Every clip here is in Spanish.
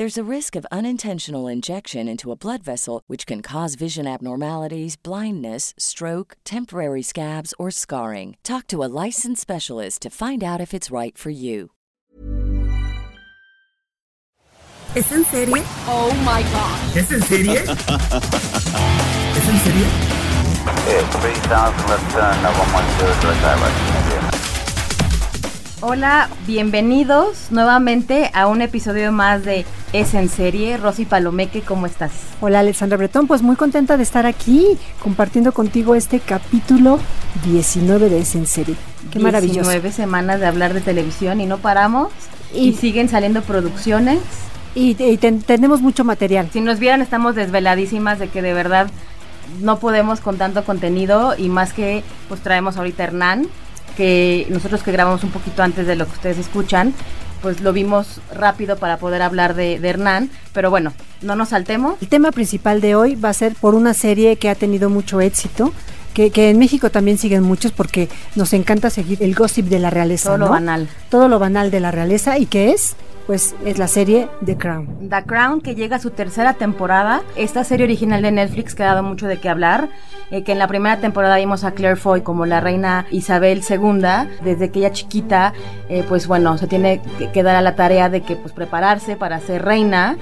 There's a risk of unintentional injection into a blood vessel, which can cause vision abnormalities, blindness, stroke, temporary scabs, or scarring. Talk to a licensed specialist to find out if it's right for you. ¿Es en serie? Oh my god. ¿Es en serie? ¿Es en serie? Yeah, 3000 left turn, uh, 110 direct direction, India. Hola, bienvenidos nuevamente a un episodio más de Es en serie. Rosy Palomeque, ¿cómo estás? Hola Alexandra Bretón, pues muy contenta de estar aquí compartiendo contigo este capítulo 19 de Es en serie. Qué maravilloso. 19 semanas de hablar de televisión y no paramos. Y, Y- siguen saliendo producciones. Y, y ten- tenemos mucho material. Si nos vieran, estamos desveladísimas de que de verdad no podemos con tanto contenido y más que pues traemos ahorita a Hernán, que nosotros que grabamos un poquito antes de lo que ustedes escuchan, pues lo vimos rápido para poder hablar de, de Hernán, pero bueno, no nos saltemos. El tema principal de hoy va a ser por una serie que ha tenido mucho éxito. Que, que en México también siguen muchos porque nos encanta seguir el gossip de la realeza. Todo lo banal. Todo lo banal de la realeza. ¿Y qué es? Pues es la serie The Crown. The Crown que llega a su tercera temporada. Esta serie original de Netflix que ha dado mucho de qué hablar. eh, que en la primera temporada vimos a Claire Foy como la reina Isabel II. Desde que ella chiquita, eh, pues bueno, se tiene que, que dar a la tarea de que pues prepararse para ser reina.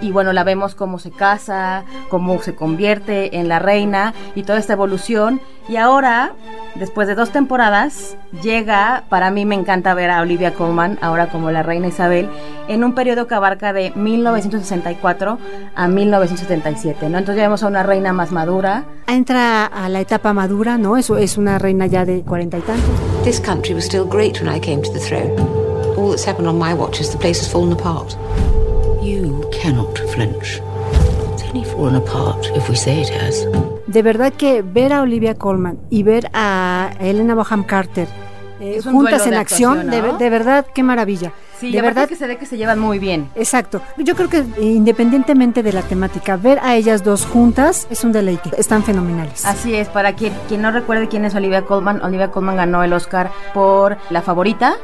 Y bueno, la vemos cómo se casa, cómo se convierte en la reina y toda esta evolución. Y ahora, después de dos temporadas, llega, para mí me encanta ver a Olivia Colman, ahora como la reina Isabel, en un periodo que abarca de 1964 a 1977, ¿no? Entonces ya vemos a una reina más madura. Entra a la etapa madura, ¿no? Eso es una reina ya de cuarenta y tantos. This country was still great when I came to the throne. All that's happened on my watch is the place has fallen apart. You cannot flinch. It's only fallen apart if we say it has. De verdad que ver a Olivia Colman y ver a Elena Bonham Carter eh, juntas en de acción, actuación, de, ¿no? de verdad, qué maravilla. Sí, de verdad, que se ve que se llevan muy bien. exacto. Yo creo que independientemente de la temática, ver a ellas dos juntas es un deleite. Están fenomenales. Así es, para quien, quien no recuerde quién es Olivia Colman, Olivia Colman ganó el Oscar por La Favorita.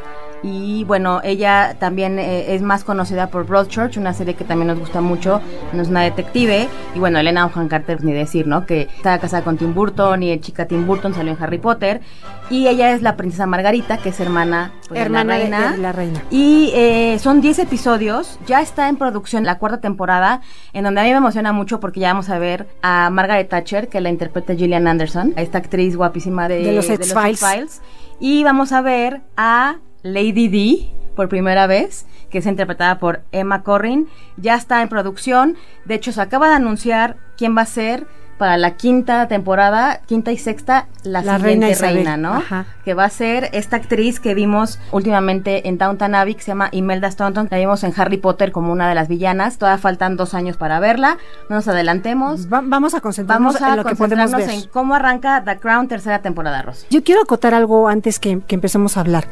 Y bueno, ella también eh, es más conocida por Broadchurch, una serie que también nos gusta mucho, no es una detective. Y bueno, Elena Bonham Carter, ni decir, ¿no? Que está casada con Tim Burton y el chica Tim Burton salió en Harry Potter. Y ella es la princesa Margarita, que es hermana, pues, Hermana de la reina. de la reina. Y eh, son 10 episodios, ya está en producción la cuarta temporada, en donde a mí me emociona mucho porque ya vamos a ver a Margaret Thatcher, que la interpreta Gillian Anderson, esta actriz guapísima de, De los. X-Files. Y vamos a ver a Lady D por primera vez, que es interpretada por Emma Corrin. Ya está en producción, de hecho se acaba de anunciar quién va a ser para la quinta temporada, quinta y sexta, la, La siguiente reina ¿no? Ajá. que va a ser esta actriz que vimos últimamente en Downton Abbey, que se llama Imelda Staunton, la vimos en Harry Potter como una de las villanas, todavía faltan dos años para verla, no nos adelantemos, Va- vamos a concentrarnos vamos a en lo que podemos ver. en cómo arranca The Crown tercera temporada, Rosy. Yo quiero acotar algo antes que, que empecemos a hablar.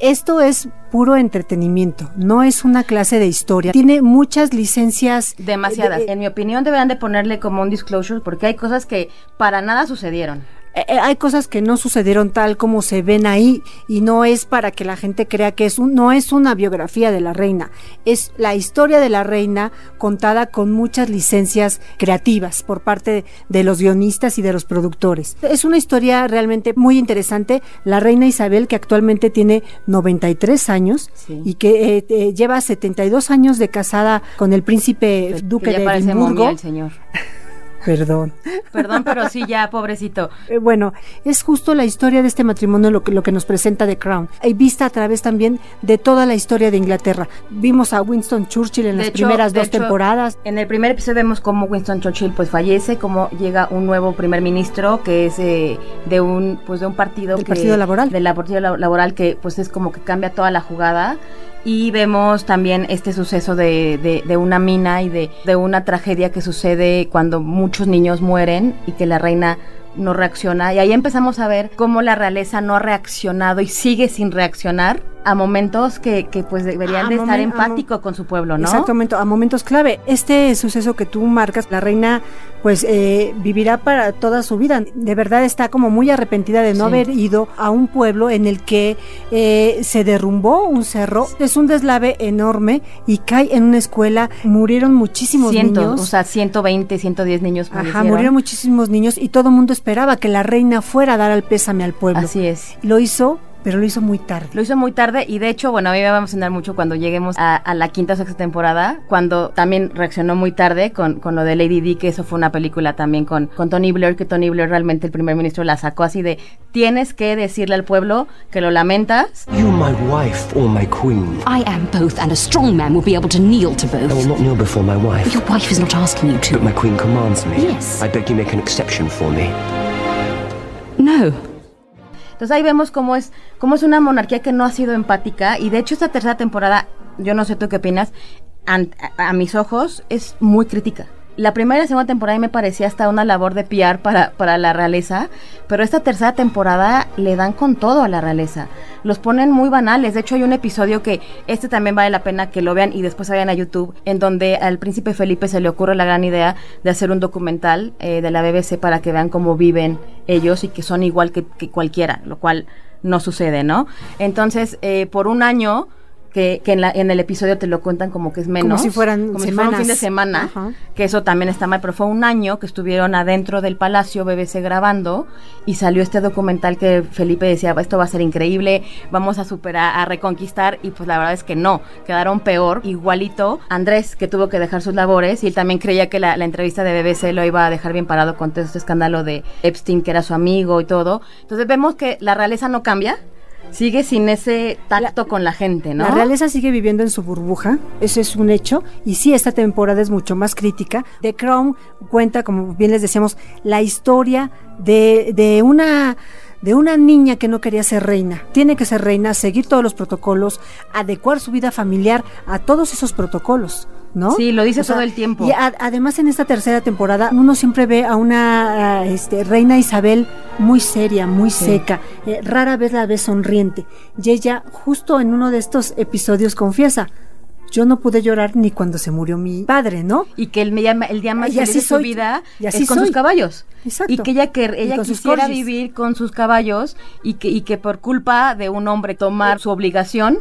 Esto es puro entretenimiento, no es una clase de historia. Tiene muchas licencias. Demasiadas. de- en mi opinión deberían de ponerle como un disclosure porque hay cosas que para nada sucedieron. Eh, eh, hay cosas que no sucedieron tal como se ven ahí y no es para que la gente crea que es un, no es una biografía de la reina, es la historia de la reina contada con muchas licencias creativas por parte de los guionistas y de los productores. Es una historia realmente muy interesante. La reina Isabel, que actualmente tiene 93 años Sí. y que eh, eh, lleva 72 años de casada con el príncipe duque que ya de Edimburgo. momia el señor. Perdón. Perdón, pero sí, ya, pobrecito. Eh, bueno, es justo la historia de este matrimonio lo que, lo que nos presenta The Crown. Y vista a través también de toda la historia de Inglaterra. Vimos a Winston Churchill en De las hecho- primeras dos hecho, temporadas. En el primer episodio vemos cómo Winston Churchill pues fallece, cómo llega un nuevo primer ministro que es eh, de un pues de un partido Del que- Partido Laboral. del partido La- laboral que pues es como que cambia toda la jugada y vemos también este suceso de, de- de una mina y de, de una tragedia que sucede cuando muchos niños mueren y que la reina no reacciona y ahí empezamos a ver cómo la realeza no ha reaccionado y sigue sin reaccionar a momentos que, que pues deberían A de estar empático con su pueblo, ¿no? Exactamente, a momentos clave. Este suceso que tú marcas, la reina pues eh, vivirá para toda su vida. De verdad está como muy arrepentida de no Sí. haber ido a un pueblo en el que eh, se derrumbó un cerro. Es un deslave enorme y cae en una escuela. Murieron muchísimos Cientos, niños. o sea, 120, 110 niños Ajá, murieron muchísimos niños y todo el mundo esperaba que la reina fuera a dar al pésame al pueblo. Así es. Lo hizo, pero lo hizo muy tarde. Lo hizo muy tarde y de hecho, bueno, a mí me va a emocionar mucho cuando lleguemos a, a la quinta o sexta temporada, cuando también reaccionó muy tarde con, con lo de Lady Di, que eso fue una película también con, con Tony Blair, que Tony Blair realmente el primer ministro la sacó así de, tienes que decirle al pueblo que lo lamentas. You my wife or my queen? I am both, and a strong man will be able to kneel to I will both. not kneel before my wife. Your wife is not asking you But to. my queen commands me. Yes. I beg you make an exception for me. No. Entonces ahí vemos cómo es, cómo es una monarquía que no ha sido empática y de hecho esta tercera temporada, yo no sé tú qué opinas, a, a mis ojos es muy crítica. La primera y segunda temporada me parecía hasta una labor de PR para, para la realeza, pero esta tercera temporada le dan con todo a la realeza. Los ponen muy banales. De hecho, hay un episodio que este también vale la pena que lo vean y después vayan a YouTube, en donde al príncipe Felipe se le ocurre la gran idea de hacer un documental eh, de la BBC para que vean cómo viven ellos y que son igual que, que cualquiera, lo cual no sucede, ¿no? Entonces, eh, por un año que, que en, la- en el episodio te lo cuentan como que es menos. si fueran como si fuera un fin de semana, Ajá. que eso también está mal, pero fue un año que estuvieron adentro del palacio BBC grabando y salió este documental que Felipe decía, esto va a ser increíble, vamos a superar, a reconquistar y pues la verdad es que no, quedaron peor, igualito Andrés que tuvo que dejar sus labores y él también creía que la, la entrevista de BBC lo iba a dejar bien parado con todo este escándalo de Epstein que era su amigo y todo, entonces vemos que la realeza no cambia. Sigue sin ese tacto con la gente, ¿no? La realeza sigue viviendo en su burbuja, eso es un hecho, y sí, esta temporada es mucho más crítica. The Crown cuenta, como bien les decíamos, la historia de, de una de una niña que no quería ser reina. Tiene que ser reina, seguir todos los protocolos, adecuar su vida familiar a todos esos protocolos. ¿No? Sí, lo dice todo el tiempo. Y a- además en esta tercera temporada uno siempre ve a una a, este, reina Isabel muy seria, muy seca, eh, rara vez la ve sonriente. Y ella justo en uno de estos episodios confiesa, yo no pude llorar ni cuando se murió mi padre, ¿no? y que el, día- el día más Y feliz así de su soy, vida y así es con soy. sus caballos. Exacto. Y que ella, que, ella quisiera vivir con sus caballos y que, y que por culpa de un hombre tomar su obligación,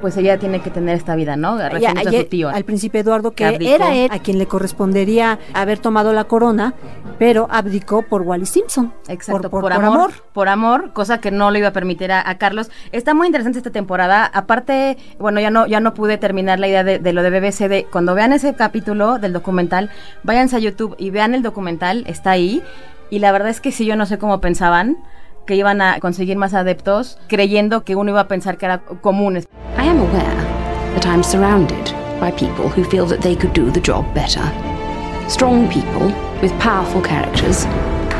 pues ella tiene que tener esta vida, ¿no? Y a- su tío. al príncipe Eduardo, que abdicó. era él a quien le correspondería haber tomado la corona, pero abdicó por Wally Simpson. Exacto, por, amor, Por amor, cosa que no le iba a permitir a, a Carlos. Está muy interesante esta temporada. Aparte, bueno, ya no, ya no pude terminar la idea de, de lo de BBC. De, cuando vean ese capítulo del documental, váyanse a YouTube y vean el documental, está ahí. Y la verdad es que sí, yo no sé cómo pensaban que iban a conseguir más adeptos, creyendo que uno iba a pensar que era común. I am aware that I'm surrounded by people who feel that they could do the job better. Strong people with powerful characters.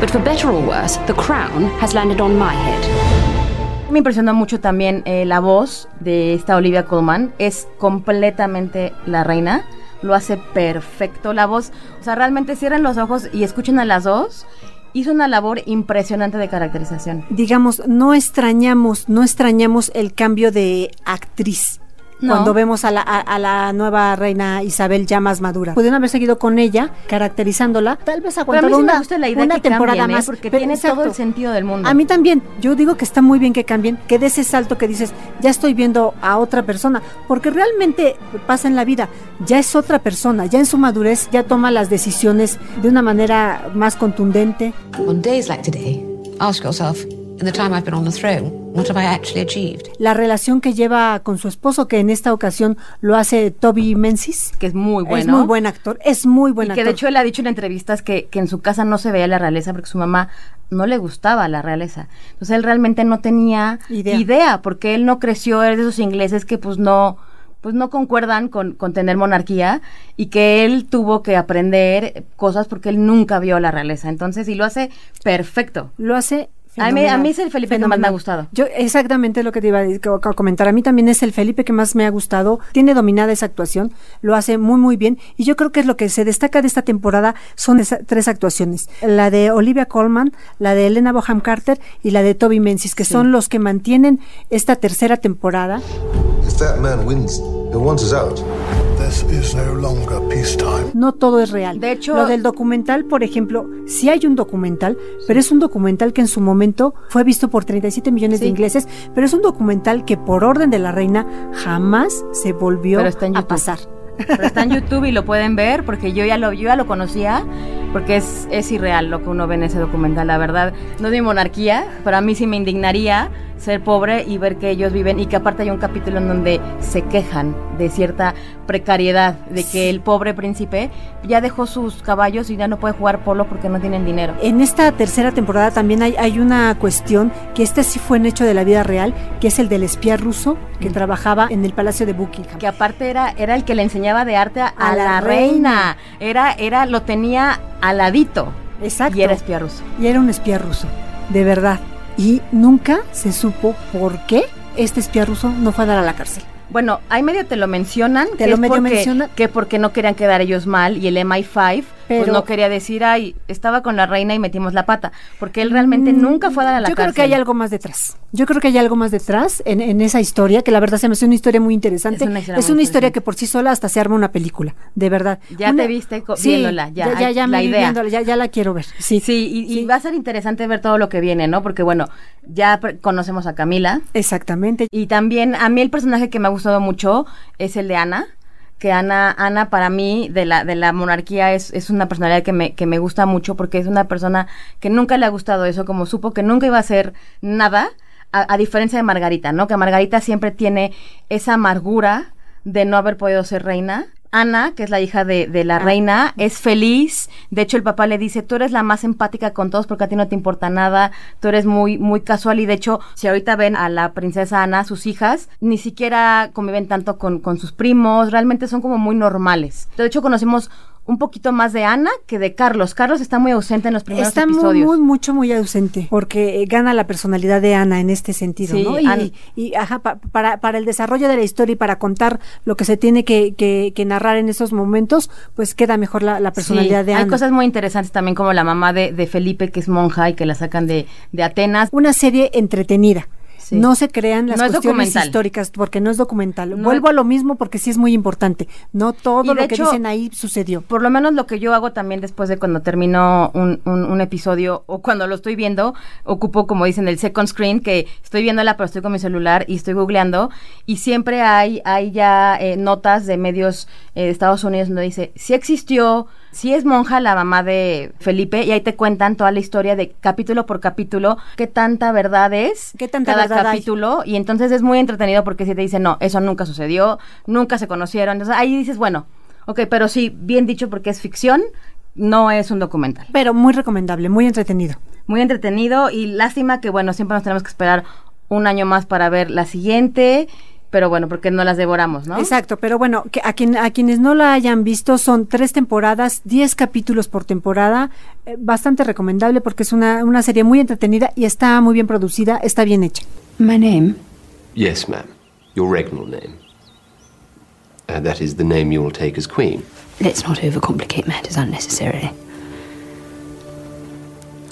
But for better or worse, the crown has landed on my head. Me impresionó mucho también eh, la voz de esta Olivia Colman. Es completamente la reina. Lo hace perfecto. La voz, o sea, realmente cierren los ojos y escuchen a las dos. Hizo una labor impresionante de caracterización. digamos, no extrañamos, no extrañamos el cambio de actriz. No. Cuando vemos a la, a, a la nueva reina Isabel ya más madura. Pudieron haber seguido con ella, caracterizándola, tal vez Pero a mí sí una, me gusta la idea una que temporada cambien, ¿eh? más. porque pero tiene exacto. todo el sentido del mundo. A mí también, yo digo que está muy bien que cambien, que de ese salto que dices, ya estoy viendo a otra persona, porque realmente pasa en la vida, ya es otra persona, ya en su madurez ya toma las decisiones de una manera más contundente. On days like today, ask yourself In the time I've been on the throne, what have I actually achieved? La relación que lleva con su esposo, que en esta ocasión lo hace Toby Menzies. Que es muy bueno. Es muy buen actor, es muy buen y actor. que de hecho él ha dicho en entrevistas que, que en su casa no se veía la realeza porque su mamá no le gustaba la realeza. Entonces él realmente no tenía Idea. idea, porque él no creció, es de esos ingleses que pues no pues no concuerdan con, con tener monarquía y que él tuvo que aprender cosas porque él nunca vio la realeza. Entonces, y lo hace perfecto. Lo hace A mí, a fenomenal, mí es el Felipe que más me ha fenomenal. gustado. Yo exactamente lo que te iba a comentar. A mí también es el Felipe que más me ha gustado. Tiene dominada esa actuación, lo hace muy muy bien y yo creo que es lo que se destaca de esta temporada son esa- tres actuaciones: la de Olivia Colman, la de Elena Boham Carter y la de Toby Menzies, que son los que mantienen esta tercera temporada. If that man wins, he'll no longer peacetime. No todo es real. De hecho- lo del documental, por ejemplo, sí hay un documental, pero es un documental que en su momento fue visto por 37 millones de ingleses, pero es un documental que por orden de la reina jamás se volvió Pero está en a pasar. Pero está en YouTube y lo pueden ver porque yo ya lo, yo ya lo conocía, porque es, es irreal lo que uno ve en ese documental, la verdad. No es mi monarquía, pero a mí sí me indignaría ser pobre y ver que ellos viven y que aparte hay un capítulo en donde se quejan de cierta precariedad, de que el pobre príncipe ya dejó sus caballos y ya no puede jugar polo porque no tienen dinero. En esta tercera temporada también hay, hay una cuestión que este sí fue un hecho de la vida real, que es el del espía ruso que Mm. trabajaba en el Palacio de Buckingham. Que aparte era, era el que le enseñaba de arte a, A la la, reina. Era, era, lo tenía al ladito. Exacto. Y era espía ruso. Y era un espía ruso, de verdad. Y nunca se supo por qué este espía ruso no fue a dar a la cárcel. Bueno, ahí medio te lo mencionan, Te que lo medio porque, mencionan. que porque no querían quedar ellos mal y el MI5 pues no quería decir, ay, estaba con la reina y metimos la pata, porque él realmente nunca fue a dar a la Mm, Yo creo que hay algo más detrás. Yo creo que hay algo más detrás en, en esa historia, que la verdad se me hace una historia muy interesante. Es una historia que por sí sola hasta se arma una película, de verdad. Ya Una- te viste Sí, viéndola, ya, ya, ya, la idea. ya, ya la quiero ver. Sí, Sí, y, y va a ser interesante ver todo lo que viene, ¿no? Porque bueno, ya conocemos a Camila. Exactamente. Y también a mí el personaje que me ha gustado mucho es el de Ana. Que Ana, Ana para mí de la, de la monarquía es, es una personalidad que me, que me gusta mucho porque es una persona que nunca le ha gustado eso, como supo que nunca iba a hacer nada, a, a diferencia de Margarita, ¿no? Que Margarita siempre tiene esa amargura de no haber podido ser reina. Ana, que es la hija de, de la reina, es feliz. De hecho, el papá le dice, tú eres la más empática con todos porque a ti no te importa nada, tú eres muy, muy casual. Y de hecho, si ahorita ven a la princesa Ana, sus hijas, ni siquiera conviven tanto con, con sus primos, realmente son como muy normales. De hecho, conocemos un poquito más de Ana que de Carlos. Carlos está muy ausente en los primeros Está muy, episodios. muy, mucho, muy ausente, porque eh, gana la personalidad de Ana en este sentido, Sí, ¿no? Y, ajá, pa- para, para el desarrollo de la historia y para contar lo que se tiene que, que, que narrar en esos momentos, pues queda mejor la, la personalidad Sí, de Ana. Hay cosas muy interesantes también como la mamá de, de Felipe, que es monja y que la sacan de, de Atenas. Una serie entretenida. Sí. No se crean las No es cuestiones históricas porque no es documental. No Vuelvo es- a lo mismo porque sí es muy importante. No todo lo que hecho, dicen ahí sucedió. Por lo menos lo que yo hago también después de cuando termino un, un- un episodio o cuando lo estoy viendo, ocupo, como dicen, el second screen, que estoy viéndola pero estoy con mi celular y estoy googleando y siempre hay, hay ya eh, notas de medios eh, de Estados Unidos donde dice, si existió, si es monja la mamá de Felipe y ahí te cuentan toda la historia de capítulo por capítulo, qué tanta verdad es ¿Qué tanta cada verdad hay? capítulo y entonces es muy entretenido porque si te dicen, no, eso nunca sucedió, nunca se conocieron, entonces ahí dices, bueno, ok, pero sí, bien dicho porque es ficción, no es un documental. Pero muy recomendable, muy entretenido. Muy entretenido y lástima que, bueno, siempre nos tenemos que esperar un año más para ver la siguiente, pero bueno, porque no las devoramos, ¿no? Exacto, pero bueno, que a, quien, a quienes no la hayan visto son tres temporadas, diez capítulos por temporada, eh, bastante recomendable porque es una, una serie muy entretenida y está muy bien producida, está bien hecha. My name? Yes, ma'am. Your regnal name. Uh, that is the name you will take as queen. Let's not overcomplicate matters unnecessarily.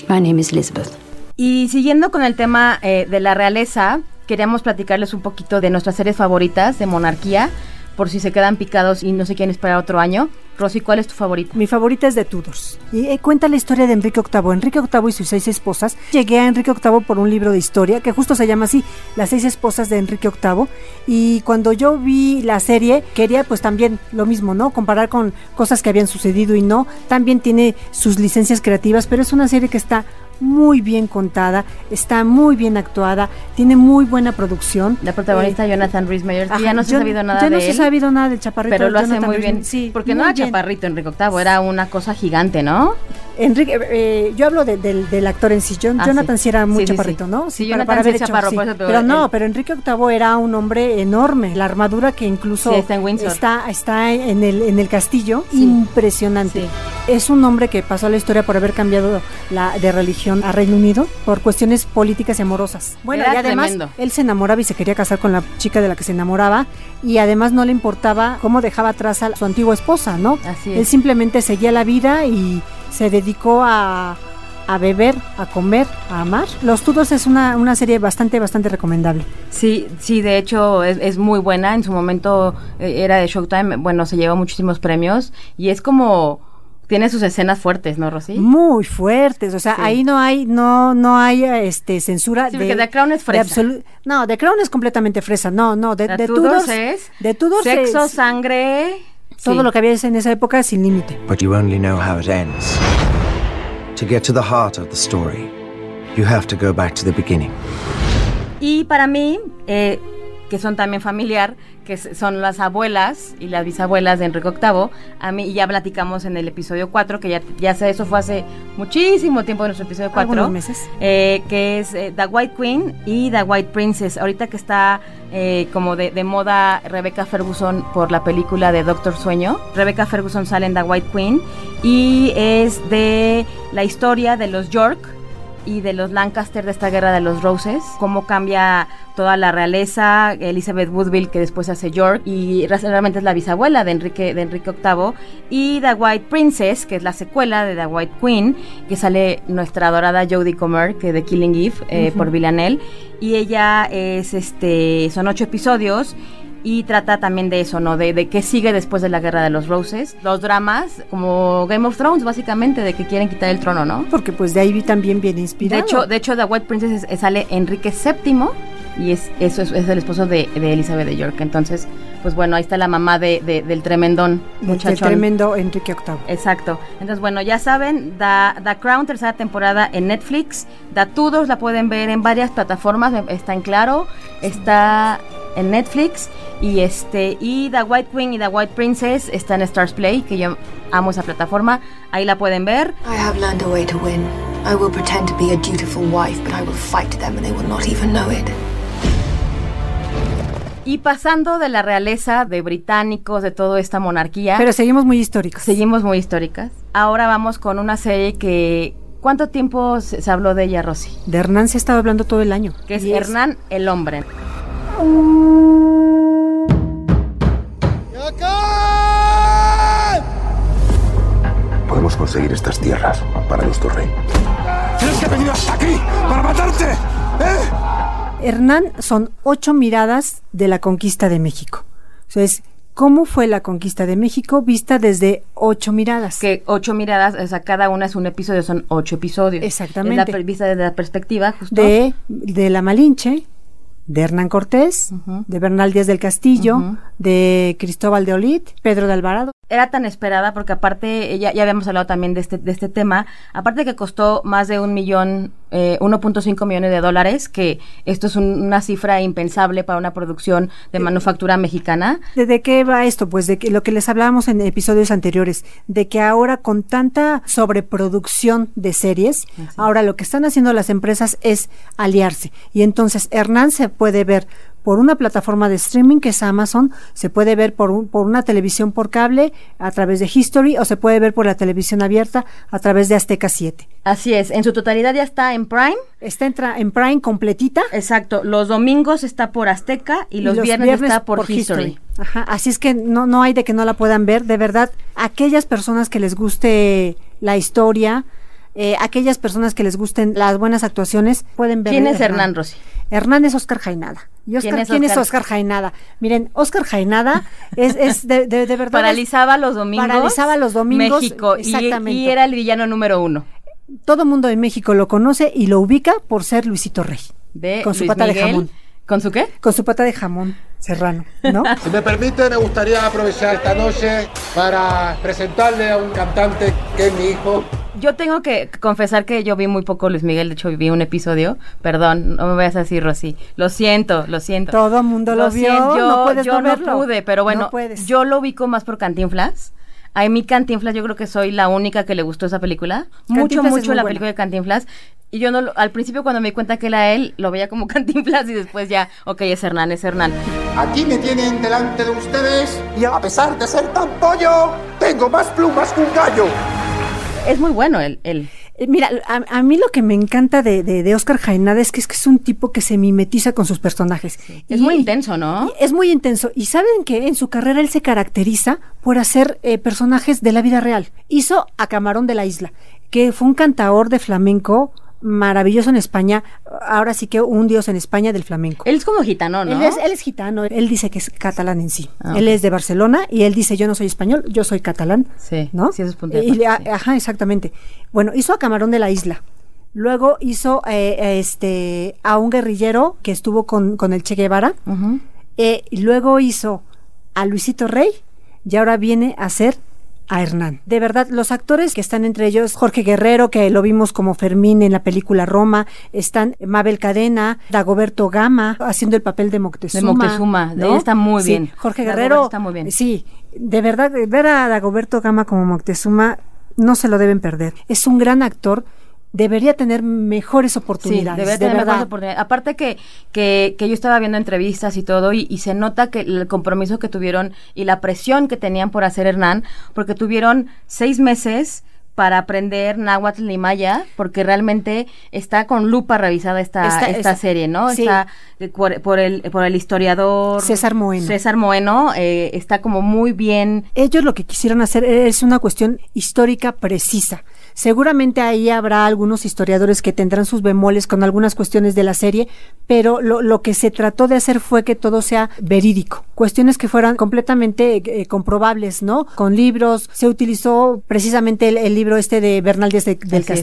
My name is Elizabeth. Y siguiendo con el tema eh, de la realeza, queríamos platicarles un poquito de nuestras series favoritas de monarquía, por si se quedan picados y no se quieren esperar otro año. Rosy, ¿cuál es tu favorita? Mi favorita es de Tudors. Y eh, cuenta la historia de Enrique VIII. Enrique VIII y sus seis esposas. Llegué a Enrique VIII por un libro de historia que justo se llama así, Las seis esposas de Enrique VIII. Y cuando yo vi la serie, quería pues también lo mismo, ¿no? Comparar con cosas que habían sucedido y no. También tiene sus licencias creativas, pero es una serie que está muy bien contada, está muy bien actuada, tiene muy buena producción. La protagonista Eh, Jonathan Rhys Meyers, ya no se ha sabido nada ya de no se ha él. sabido nada del chaparrito. Pero lo hace Jonathan muy bien. Sí, porque no era chaparrito Enrique VIII, era una cosa gigante, ¿no? Enrique, eh, yo hablo de- del, del actor en sí. Jon- Ah, Jonathan sí. sí, era muy Sí, chaparrito. ¿no? Sí, para- para haber hecho, chaparro, por eso, pero pero no, él- pero Enrique VIII era un hombre enorme. La armadura que incluso está en Windsor. está, está en, el, en el castillo, impresionante. Es un hombre que pasó a la historia por haber cambiado la, de religión a Reino Unido por cuestiones políticas y amorosas. Bueno, Era y además tremendo. él se enamoraba y se quería casar con la chica de la que se enamoraba y además no le importaba cómo dejaba atrás a su antigua esposa, ¿no? Así Él es. simplemente seguía la vida y se dedicó a, a beber, a comer, a amar. Los Tudors es una, una serie bastante, bastante recomendable. Sí, sí, de hecho es, es muy buena. En su momento eh, era de Showtime, bueno, se llevó muchísimos premios y es como tiene sus escenas fuertes, ¿no, Rosy? Muy fuertes, o sea, Sí. ahí no hay, no, no hay este censura Sí, de, porque The Crown es fresa. no, The Crown es completamente fresa, no, no, de, de Tudors Tudors, es de Tudors sexo, es sangre, todo sí. lo que había en esa época sin límite. But you only know how it ends. To get to the heart of the story, you have to go back to the beginning. Y para mí, eh, que son también familiar, que son las abuelas y las bisabuelas de Enrique VIII, a mí y ya platicamos en el episodio 4, que ya, ya sé, eso fue hace muchísimo tiempo en nuestro episodio 4. Algunos meses. eh, que es eh, The White Queen y The White Princess. Ahorita que está eh, como de, de moda Rebecca Ferguson por la película de Doctor Sueño. Rebecca Ferguson sale en The White Queen y es de la historia de los York y de los Lancaster de esta guerra de los Roses, cómo cambia toda la realeza, Elizabeth Woodville que después hace York y re- realmente es la bisabuela de Enrique de Enrique VIII y The White Princess, que es la secuela de The White Queen, que sale nuestra adorada Jodie Comer, que de Killing Eve eh, Ujú. por Villanelle y ella es este son ocho episodios y trata también de eso, ¿no? De, de qué sigue después de la Guerra de los Roses. Los dramas, como Game of Thrones, básicamente, de que quieren quitar el trono, ¿no? Porque pues de ahí también viene De inspirado. hecho, de hecho, The White Princess es- sale Enrique VII y es eso es, es el esposo de, de Elizabeth de York. Entonces, pues bueno, ahí está la mamá de, de- del tremendón Del- del tremendo Enrique VIII. Exacto. Entonces, bueno, ya saben, The, The Crown, tercera temporada en Netflix. The Tudors la pueden ver en varias plataformas, está en Claro, está en Netflix. Y este y The White Queen y The White Princess está en Stars Play, que yo amo esa plataforma. Ahí la pueden ver. I have learned a way to win. I will pretend to be a dutiful wife, but I will fight them and they will not even know it. Y pasando de la realeza, de británicos, de toda esta monarquía. Pero seguimos muy históricos. Seguimos muy históricas. Ahora vamos con una serie que. ¿Cuánto tiempo se, se habló de ella, Rosy? De Hernán se estaba hablando todo el año. Que es Hernán el hombre. Podemos conseguir estas tierras para nuestro rey. ¡Tienes que venir hasta aquí para matarte! ¿Eh? Hernán son ocho miradas de la conquista de México. Entonces, ¿cómo fue la conquista de México vista desde ocho miradas? Que ocho miradas, o sea, cada una es un episodio, son ocho episodios. Exactamente. Es la vista desde la perspectiva, justo. De, de la Malinche, de Hernán Cortés, de Bernal Díaz del Castillo, de Cristóbal de Olid, Pedro de Alvarado. Era tan esperada porque aparte, ya, ya habíamos hablado también de este, de este tema, aparte que costó más de un millón, eh, 1.5 millones de dólares, que esto es un- una cifra impensable para una producción de manufactura mexicana. ¿De, de qué va esto? Pues de que lo que les hablábamos en episodios anteriores, de que ahora con tanta sobreproducción de series, ahora lo que están haciendo las empresas es aliarse. Y entonces Hernán se puede ver por una plataforma de streaming que es Amazon, se puede ver por, un- por una televisión por cable a través de History o se puede ver por la televisión abierta a través de Azteca 7. Así es, en su totalidad ya está en Prime. Está en, en Prime completita. Exacto, los domingos está por Azteca y los, viernes, está por, History. Ajá, así es que no, no hay de que no la puedan ver. De verdad, aquellas personas que les guste la historia, eh, aquellas personas que les gusten las buenas actuaciones, pueden ver. ¿Quién es Hernán Rossi? Hernán es Oscar Jainada. ¿Y Oscar, ¿Quién ¿Quién es es Oscar? Oscar Jainada? Miren, Oscar Jainada es, es de, de- de verdad. es- Paralizaba los domingos. Paralizaba los domingos. México y- Exactamente. Y, era el villano número uno. Todo mundo en México lo conoce y lo ubica por ser Luisito Rey. De con su Luis pata de jamón. ¿Con su qué? Con su pata de jamón serrano, ¿no? Si me permite, me gustaría aprovechar esta noche para presentarle a un cantante que es mi hijo, Yo tengo que confesar que yo vi muy poco Luis Miguel, de hecho vi un episodio, perdón, no me vayas a decir Rosy, lo siento, lo siento. Todo el mundo lo, vio, siento, yo no puedes yo no verlo. pude, pero bueno, No puedes. yo lo ubico más por Cantinflas. A mí Cantinflas yo creo que soy la única que le gustó esa película. mucho, Cantinflas mucho muy la buena. película de Cantinflas. Y yo no lo- al principio cuando me di cuenta que era él, lo veía como Cantinflas y después ya, ok, es Hernán, es Hernán. Aquí me tienen delante de ustedes y a pesar de ser tan pollo, tengo más plumas que un gallo. Es muy bueno él. él. Eh, Mira, a, a mí lo que me encanta de, de, de Oscar Jaenada es que, es que es un tipo que se mimetiza con sus personajes. Es muy intenso, ¿no? es muy intenso. Y saben que en su carrera él se caracteriza por hacer eh, personajes de la vida real. Hizo a Camarón de la Isla, que fue un cantaor de flamenco maravilloso en España. Ahora sí que un dios en España del flamenco. Él es como gitano, ¿no? Él es, él es gitano, él dice que es catalán en sí. Ah, él es de Barcelona y él dice yo no soy español, yo soy catalán. Sí, ¿no? sí, eso es punto de Y le- aparte, sí. Ajá, exactamente. Bueno, hizo a Camarón de la Isla. Luego hizo eh, este a un guerrillero que estuvo con, con el Che Guevara. Eh, y luego hizo a Luisito Rey y ahora viene a ser a Hernán. De verdad, los actores que están entre ellos, Jorge Guerrero, que lo vimos como Fermín en la película Roma, están Mabel Cadena, Dagoberto Gama, haciendo el papel de Moctezuma. De Moctezuma, él está muy Sí, bien. Jorge Guerrero. está muy bien. Sí, de verdad, ver a Dagoberto Gama como Moctezuma no se lo deben perder. Es un gran actor. Debería tener mejores Sí, oportunidades. debe de tener mejores oportunidades. Aparte que, que, que yo estaba viendo entrevistas y todo, y, y se nota que el compromiso que tuvieron y la presión que tenían por hacer Hernán, porque tuvieron seis meses para aprender náhuatl y maya, porque realmente está con lupa revisada esta, esta serie, ¿no? sí. Está por, por el, por el historiador César Moeno. César Moeno, eh, está como muy bien ellos lo que quisieron hacer es una cuestión histórica precisa. Seguramente ahí habrá algunos historiadores que tendrán sus bemoles con algunas cuestiones de la serie, pero lo, lo que se trató de hacer fue que todo sea verídico. Cuestiones que fueran completamente eh, comprobables, ¿no? Con libros. Se utilizó precisamente el, el libro este de Bernaldez de- del Así es.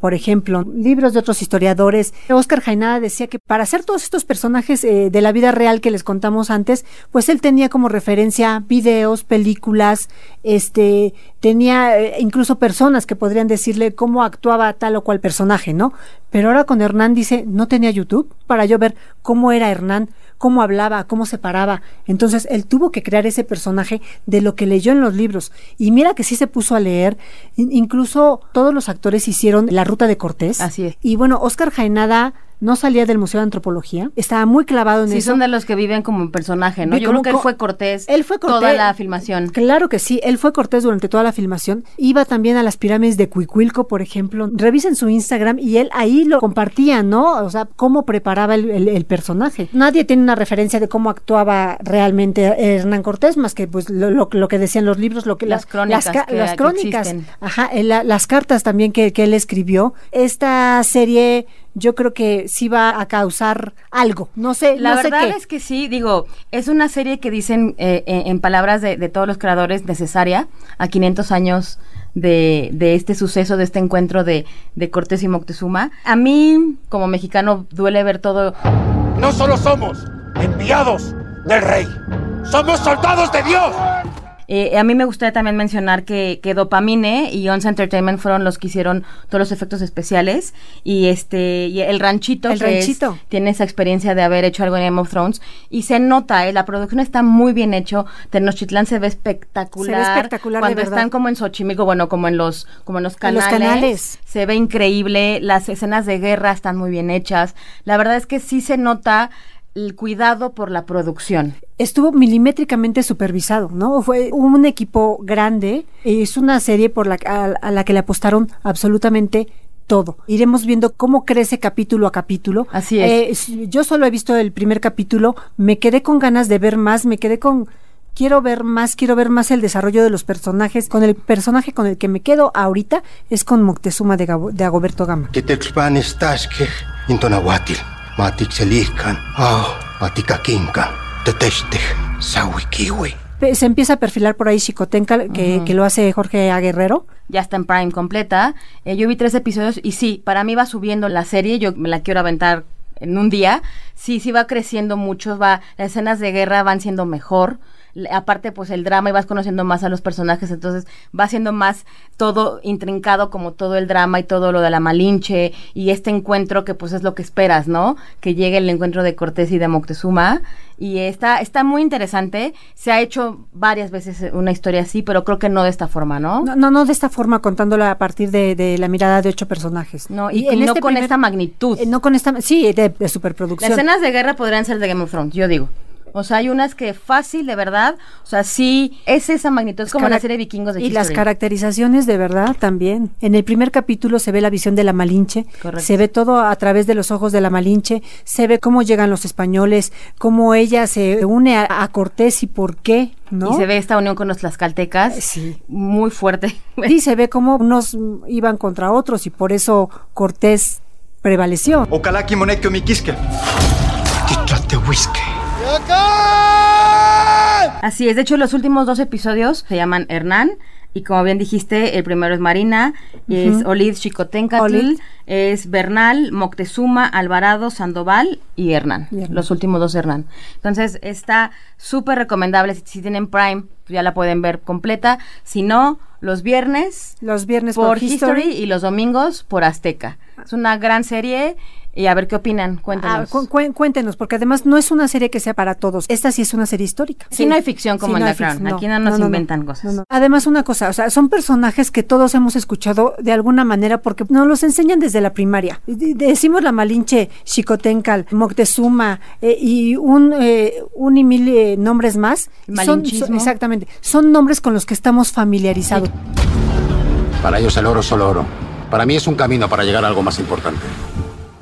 Por ejemplo, libros de otros historiadores. Oscar Jaenada decía que para hacer todos estos personajes eh, de la vida real que les contamos antes, pues él tenía como referencia videos, películas, este, tenía eh, incluso personas que podrían decirle cómo actuaba tal o cual personaje, ¿no? Pero ahora con Hernán dice, no tenía YouTube para yo ver cómo era Hernán, cómo hablaba, cómo se paraba. Entonces él tuvo que crear ese personaje de lo que leyó en los libros. Y mira que sí se puso a leer. In- incluso todos los actores hicieron la ruta de Cortés. Así es. Y bueno, Oscar Jaenada no salía del Museo de Antropología. Estaba muy clavado en Sí, eso. son de los que viven como un personaje, ¿no? Vi Yo creo que él fue Cortés. Él fue Cortés. Toda la filmación. Claro que sí, él fue Cortés durante toda la filmación. Iba también a las pirámides de Cuicuilco, por ejemplo. Revisen su Instagram y él ahí lo compartía, ¿no? O sea, cómo preparaba el, el- el personaje. Nadie tiene una referencia de cómo actuaba realmente Hernán Cortés, más que pues lo, lo- lo que decían los libros, lo que Las la- crónicas que- las que crónicas, ajá, eh, la- las cartas también que, que él escribió. Esta serie yo creo que sí va a causar algo. No sé, La no sé verdad qué. es que sí, digo, es una serie que dicen eh, en, en palabras de, de todos los creadores necesaria a 500 años de, de este suceso, de este encuentro de, de Cortés y Moctezuma. A mí, como mexicano, duele ver todo. No solo somos enviados del rey, somos soldados de Dios. Eh, a mí me gustaría también mencionar que, que Dopamine y Once Entertainment fueron los que hicieron todos los efectos especiales y este y el ranchito El que es- Ranchito. tiene esa experiencia de haber hecho algo en Game of Thrones y se nota, eh, la producción está muy bien hecho, Tenochtitlán se ve espectacular, Se ve espectacular, cuando están como en Xochimilco, bueno, como en los como en los En los canales, canales. se ve increíble, las escenas de guerra están muy bien hechas, la verdad es que sí se nota el cuidado por la producción. estuvo milimétricamente supervisado, ¿no? Fue un equipo grande, es una serie por la a, a la que le apostaron absolutamente todo. Iremos viendo cómo crece capítulo a capítulo. Así es. Eh, yo solo he visto el primer capítulo, me quedé con ganas de ver más, me quedé con quiero ver más, quiero ver más el desarrollo de los personajes. Con el personaje con el que me quedo ahorita es con Moctezuma de, Gabo- de Agoberto Gama. Que te expanes que intonahuatil, matixeliscan, au, maticaquincan, tetestej, sawikiwi. Se empieza a perfilar por ahí Chicotenca, que, que lo hace Jorge Aguerrero. ya está en Prime completa. Eh, yo vi tres episodios y sí, para mí va subiendo la serie, yo me la quiero aventar en un día. Sí, sí va creciendo mucho, va, las escenas de guerra van siendo mejor. Aparte pues el drama y vas conociendo más a los personajes, entonces va siendo más todo intrincado como todo el drama y todo lo de la Malinche y este encuentro que pues es lo que esperas, ¿no? Que llegue el encuentro de Cortés y de Moctezuma y está está muy interesante, se ha hecho varias veces una historia así, pero creo que no de esta forma, ¿no? No, no, no de esta forma, contándola a partir de, de la mirada de ocho personajes. No, y, no con esta magnitud. eh, no con esta, sí, de, de superproducción. Las escenas de guerra podrían ser de Game of Thrones, yo digo. O sea, hay unas que fácil, de verdad. O sea, sí, es esa magnitud. Es como la serie Vikingos de Y las caracterizaciones de verdad también. En el primer capítulo se ve la visión de la Malinche, Correcto. se ve todo a través de los ojos de la Malinche, se ve cómo llegan los españoles, cómo ella se une a, a Cortés y por qué, ¿no? Y se ve esta unión con los tlaxcaltecas. Sí. Muy fuerte. Sí, se ve cómo unos iban contra otros y por eso Cortés prevaleció. Okalaki monekyo Así es, de hecho los últimos dos episodios se llaman Hernán y como bien dijiste, el primero es Marina, es Ujú. Olid Chicotencatl, es Bernal, Moctezuma, Alvarado, Sandoval y Hernán, los últimos dos Hernán. Entonces está súper recomendable, si, si tienen Prime ya la pueden ver completa, si no, los viernes Los viernes por, por, History. y los domingos por Azteca. Es una gran serie y a ver qué opinan, Ah, cuéntenos. cu- cu- cuéntenos, porque además no es una serie que sea para todos. Esta sí es una serie histórica. Sí, no hay ficción como en no The Crown. Aquí no nos inventan cosas. Además, una cosa, o sea, son personajes que todos hemos escuchado de alguna manera porque nos los enseñan desde la primaria. De- Decimos la Malinche, Xicotencal, Moctezuma eh, y un, eh, un y mil eh, nombres más. Son- Malinchismo. son- exactamente. Son nombres con los que estamos familiarizados. Para ellos el oro es solo oro. Para mí es un camino para llegar a algo más importante.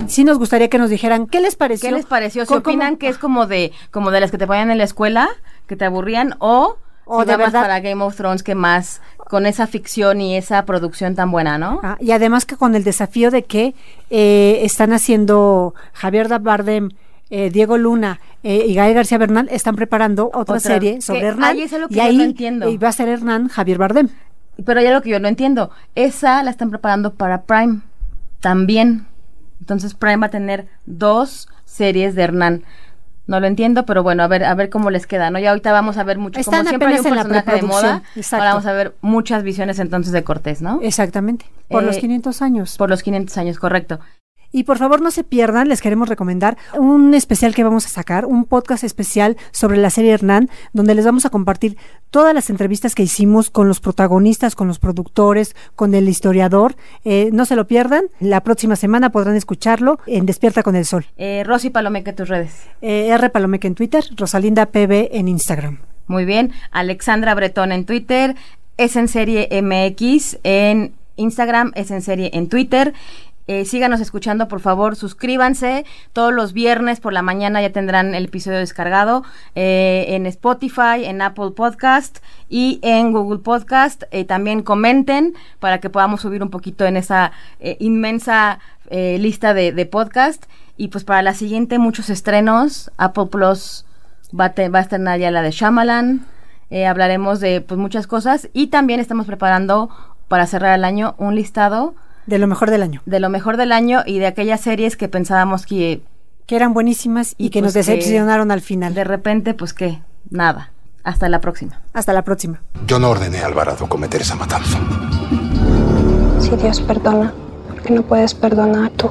Sí nos gustaría que nos dijeran qué les pareció. ¿Qué les pareció? ¿Si ¿Cómo- opinan que es como de como de las que te ponían en la escuela, que te aburrían o O si de verdad- para Game of Thrones que más con esa ficción y esa producción tan buena, ¿no? Ah, y además que con el desafío de que eh, están haciendo Javier Bardem, eh, Diego Luna eh, y Gael García Bernal están preparando otra, Otra, serie sobre que- Hernán ahí es algo que y yo ahí no entiendo. y va a ser Hernán Javier Bardem. Pero hay algo que yo no entiendo. Esa la están preparando para Prime también. Entonces Prime va a tener dos series de Hernán. No lo entiendo, pero bueno, a ver, a ver cómo les queda, ¿no? Ya ahorita vamos a ver mucho, Están como siempre hay un personaje de moda, exacto. ahora vamos a ver muchas visiones entonces de Cortés, ¿no? Exactamente, por los Eh, 500 años. Por los 500 años, correcto. Y por favor no se pierdan, les queremos recomendar un especial que vamos a sacar, un podcast especial sobre la serie Hernán, donde les vamos a compartir todas las entrevistas que hicimos con los protagonistas, con los productores, con el historiador. Eh, no se lo pierdan, la próxima semana podrán escucharlo en Despierta con el Sol. Eh, Rosy Palomeque, tus redes. Eh, R. Palomeque en Twitter, Rosalinda PB en Instagram. Muy bien. Alexandra Bretón en Twitter, es en serie MX en Instagram, es en serie en Twitter. Eh, síganos escuchando, por favor, suscríbanse. Todos los viernes por la mañana ya tendrán el episodio descargado eh, en Spotify, en Apple Podcast y en Google Podcast. Eh, también comenten para que podamos subir un poquito en esa eh, inmensa eh, lista de, de podcast. Y pues para la siguiente, muchos estrenos. Apple Plus va a, te- va a estrenar ya la de Shyamalan. Eh, hablaremos de pues muchas cosas. Y también estamos preparando para cerrar el año un listado De lo mejor del año. de lo mejor del año y de aquellas series que pensábamos que Que eran buenísimas y, que pues, nos decepcionaron al final. de repente pues que nada. Hasta la próxima. Hasta la próxima. Yo no ordené a Alvarado cometer esa matanza. Si Dios perdona, ¿por qué no puedes perdonar tú?